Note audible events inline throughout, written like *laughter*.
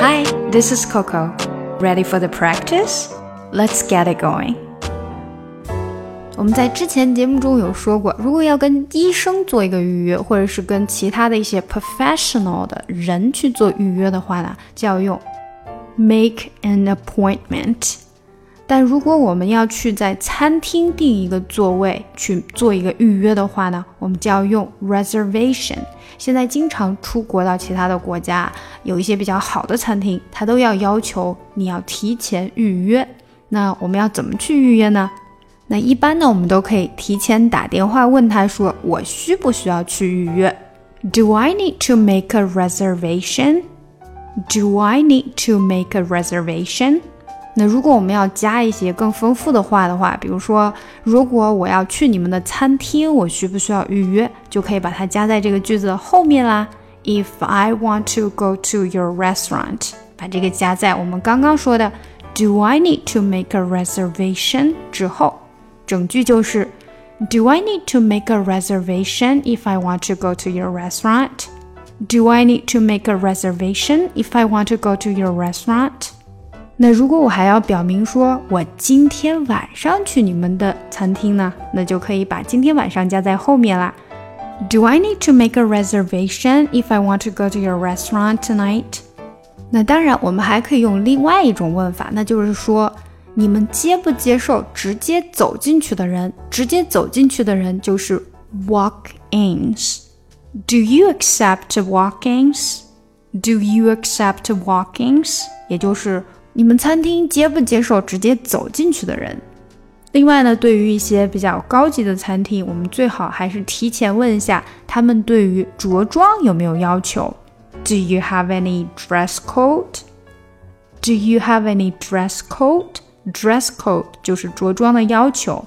Hi, this is Coco. Ready for the practice? Let's get it going. 我们在之前节目中有说过，如果要跟医生做一个预约，或者是跟其他的一些 professional 的人去做预约的话呢，就要用 make an appointment。 但如果我们要去在餐厅订一个座位去做一个预约的话呢，我们就要用 reservation。现在经常出国到其他的国家，有一些比较好的餐厅，它都要要求你要提前预约。那我们要怎么去预约呢？那一般呢，我们都可以提前打电话问他说：“我需不需要去预约？”Do I need to make a reservation? Do I need to make a reservation? 那如果我们要加一些更丰富的话的话，比如说，如果我要去你们的餐厅，我需不需要预约？就可以把它加在这个句子的后面啦。If I want to go to your restaurant，把这个加在我们刚刚说的 Do I need to make a reservation 之后。整句就是 Do I need to make a reservation if I want to go to your restaurant? Do I need to make a reservation if I want to go to your restaurant? 那如果我还要表明说我今天晚上去你们的餐厅呢，那就可以把今天晚上加在后面啦。Do I need to make a reservation if I want to go to your restaurant tonight? 那当然，我们还可以用另外一种问法，那就是说。你们接不接受直接走进去的人？直接走进去的人就是 walk-ins。Do you accept walk-ins? Do you accept walk-ins? 也就是你们餐厅接不接受直接走进去的人？另外呢，对于一些比较高级的餐厅，我们最好还是提前问一下他们对于着装有没有要求。Do you have any dress code? Do you have any dress code? Dress code 就是着装的要求。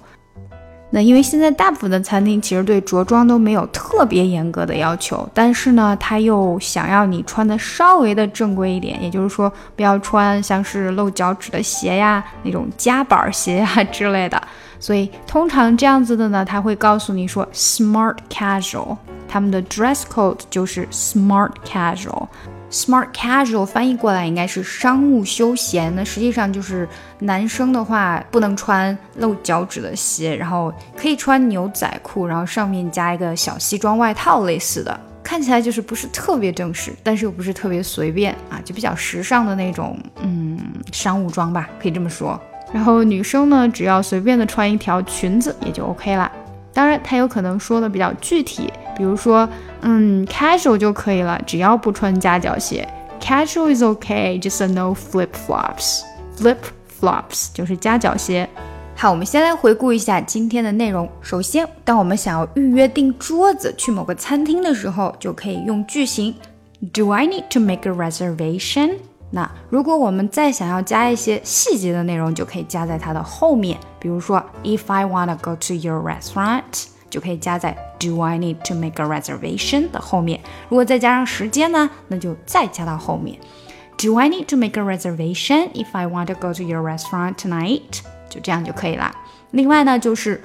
那因为现在大部分的餐厅其实对着装都没有特别严格的要求，但是呢，他又想要你穿的稍微的正规一点，也就是说不要穿像是露脚趾的鞋呀、那种夹板鞋呀之类的。所以通常这样子的呢，他会告诉你说 smart casual，他们的 dress code 就是 smart casual。Smart casual 翻译过来应该是商务休闲，那实际上就是男生的话不能穿露脚趾的鞋，然后可以穿牛仔裤，然后上面加一个小西装外套类似的，看起来就是不是特别正式，但是又不是特别随便啊，就比较时尚的那种，嗯，商务装吧，可以这么说。然后女生呢，只要随便的穿一条裙子也就 OK 啦。当然，他有可能说的比较具体，比如说。嗯，casual 就可以了，只要不穿夹脚鞋。Casual is okay, just a no flip flops. Flip flops 就是夹脚鞋。好，我们先来回顾一下今天的内容。首先，当我们想要预约订桌子去某个餐厅的时候，就可以用句型 Do I need to make a reservation？那如果我们再想要加一些细节的内容，就可以加在它的后面。比如说，If I wanna go to your restaurant。就可以加在 Do I need to make a reservation 的后面。如果再加上时间呢，那就再加到后面。Do I need to make a reservation if I want to go to your restaurant tonight？就这样就可以了。另外呢，就是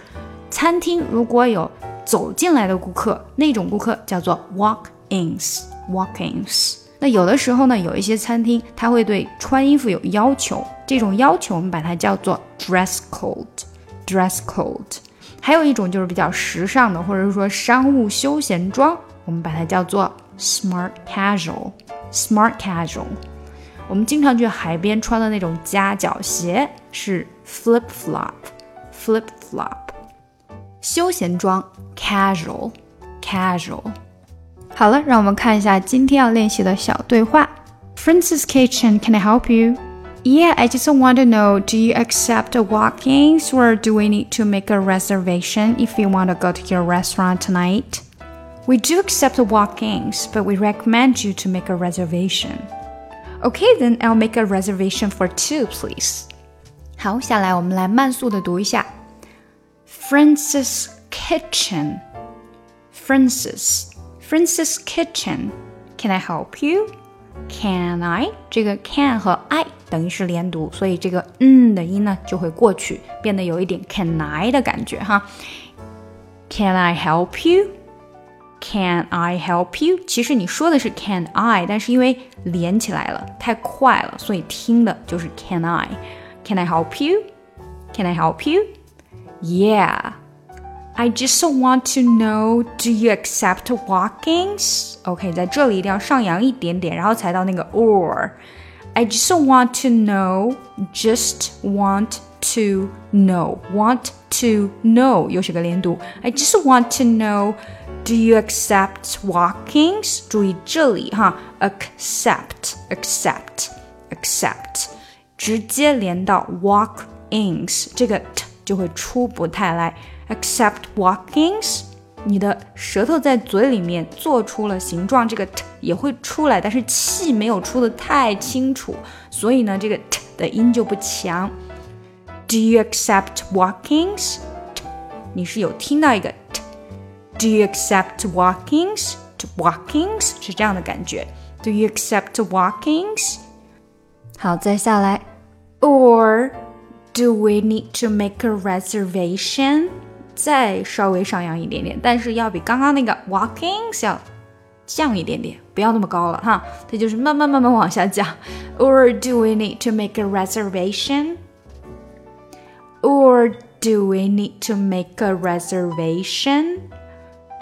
餐厅如果有走进来的顾客，那种顾客叫做 walk-ins。walk-ins。那有的时候呢，有一些餐厅它会对穿衣服有要求，这种要求我们把它叫做 dress code。dress code。还有一种就是比较时尚的，或者说商务休闲装，我们把它叫做 smart casual。smart casual。我们经常去海边穿的那种夹脚鞋是 flip flop。flip flop。休闲装 casual。casual。好了，让我们看一下今天要练习的小对话。Francis Kitchen, can I help you? Yeah, I just want to know do you accept walk ins or do we need to make a reservation if you want to go to your restaurant tonight? We do accept walk ins, but we recommend you to make a reservation. Okay, then I'll make a reservation for two, please. 好，下来我们来慢速的读一下。Francis Kitchen, Francis, Francis Kitchen. Can I help you? Can I？这个 can 和 I 等于是连读，所以这个嗯的音呢就会过去，变得有一点 Can I 的感觉哈。Can I help you? Can I help you？其实你说的是 Can I，但是因为连起来了，太快了，所以听的就是 Can I。Can I help you? Can I help you? Yeah. I just want to know, do you accept walk-ins? OK，在这里一定要上扬一点点，然后才到那个 or。 I just want to know, just want to know, want to know 又是个连读。I just want to know, do you accept walk-ins? 注意这里哈，accept, accept, accept，直接连到 walk-ins，这个 t 就会出不太来。accept walk-ins， 你的舌头在嘴里面做出了形状，这个 t 也会出来，但是气没有出的太清楚，所以呢，这个 t 的音就不强。Do you accept walkings？你是有听到一个 t。Do you accept walkings？Walkings 是这样的感觉。Do you accept walkings？好，再下来，Or do we need to make a reservation？再稍微上扬一点点，但是要比刚刚那个 walk-ins 要降一点点，不要那么高了哈。它就是慢慢慢慢往下降。Or *laughs* do we need to make a reservation? Or do we need to make a reservation?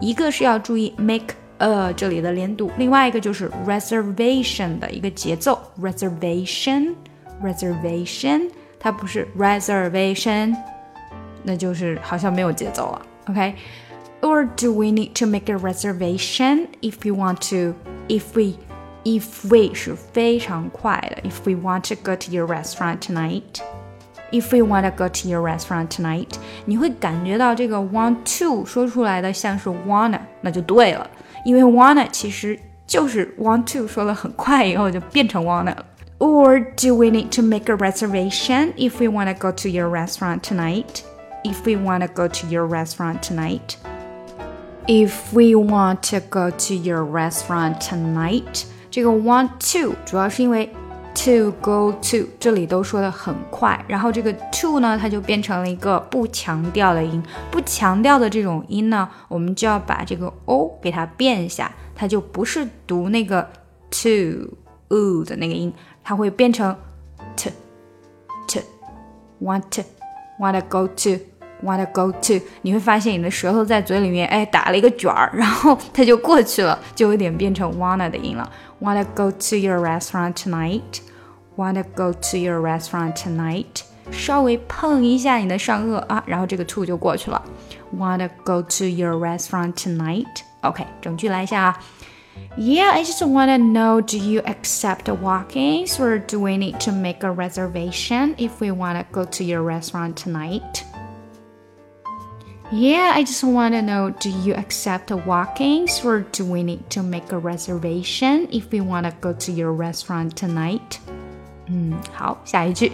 一个是要注意 make a 这里的连读，另外一个就是 reservation 的一个节奏。reservation，reservation，它不是 reservation。 那就是好像没有节奏了。OK。Or do we need to make a reservation if we want to? If we, if we 是非常快的。If we want to go to your restaurant tonight. If we want to go to your restaurant tonight，你会感觉到这个 want to 说出来的像是 wanna，那就对了，因为 wanna 其实就是 want to 说了很快以后就变成 wanna 了。Or do we need to make a reservation if we want to go to your restaurant tonight? if we want to go to your restaurant tonight. If we want to go to your restaurant tonight，这个 want to 主要是因为 to go to 这里都说的很快，然后这个 to 呢，它就变成了一个不强调的音。不强调的这种音呢，我们就要把这个 o 给它变一下，它就不是读那个 to u 的那个音，它会变成 t t want to wanna go to。 Wanna go to？你会发现你的舌头在嘴里面，哎，打了一个卷儿，然后它就过去了，就有点变成 *laughs* wanna 的音了。Wanna go to your restaurant tonight？Wanna go to your restaurant tonight？稍微碰一下你的上颚啊，然后这个 to 就过去了。Wanna go to your restaurant tonight？OK，整句来一下啊。Yeah, I just want to know do you accept walk-ins or do we need to make a reservation if we want to go to your restaurant tonight? Yeah, I just want to know do you accept walk-ins or do we need to make a reservation if we want to go to your restaurant tonight? 嗯，好，下一句。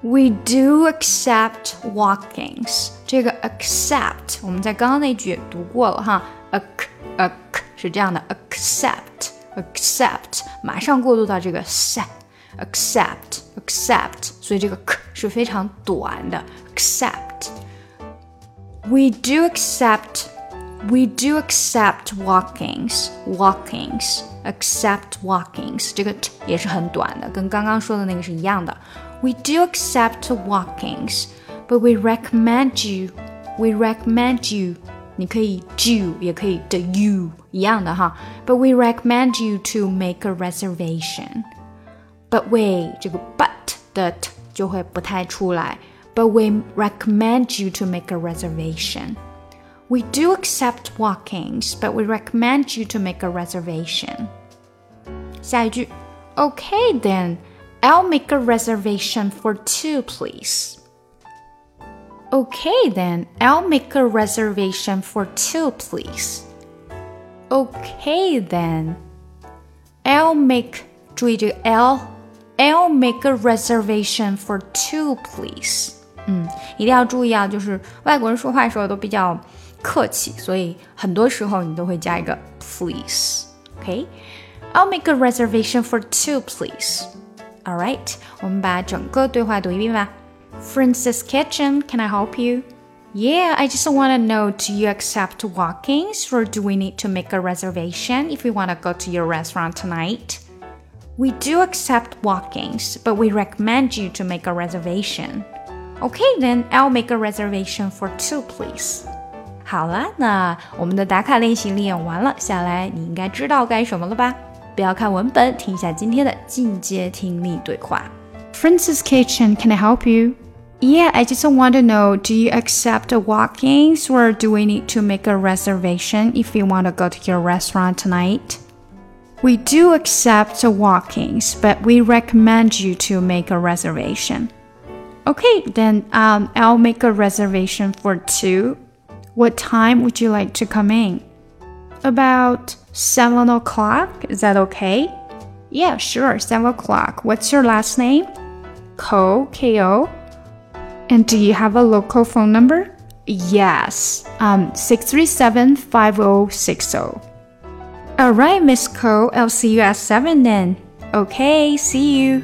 We do accept walk-ins。这个 accept 我们在刚刚那句也读过了哈，ac ac 是这样的，accept accept 马上过渡到这个 set accept accept，所以这个 k 是非常短的 accept。 we do accept we do accept walk-ins walk-ins accept walk-ins 这个 t 也是很短的，跟刚刚说的那个是一样的。We do accept walk-ins, but we recommend you. We recommend you. 你可以 do 也可以的 you 一样的哈。But we recommend you to make a reservation. But we 这个 but 的 t 就会不太出来。 but we recommend you to make a reservation. We do accept walk-ins, but we recommend you to make a reservation. 下一句, Okay then, I'll make a reservation for two, please. Okay then, I'll make a reservation for two, please. Okay then, I'll make 注意这个 L I'll make a reservation for two, please. 嗯，一定要注意啊，就是外国人说话的时候都比较客气，所以很多时候你都会加一个 please。OK，I'll make a reservation for two, please. All right，我们把整个对话读一遍吧。Princess Kitchen, can I help you? Yeah, I just want to know do you accept walk-ins or do we need to make a reservation if we want to go to your restaurant tonight? We do accept walk-ins, but we recommend you to make a reservation. Okay, then I'll make a reservation for two, please. 好啦，那我们的打卡练习练完了，下来你应该知道该什么了吧？不要看文本，听一下今天的进阶听力对话。Francis Kitchen, can I help you? Yeah, I just want to know do you accept walk ins or do we need to make a reservation if you want to go to your restaurant tonight? We do accept walk ins, but we recommend you to make a reservation. Okay, then um, I'll make a reservation for two. What time would you like to come in? About 7 o'clock, is that okay? Yeah, sure, 7 o'clock. What's your last name? Ko, K-O. And do you have a local phone number? Yes, um, 637-5060. Alright, Miss Ko, I'll see you at 7 then. Okay, see you.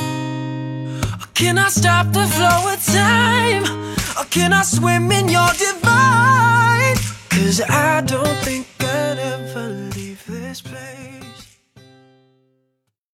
Can I stop the flow of time? Or can I swim in your divine? Cause I don't think I'd ever leave this place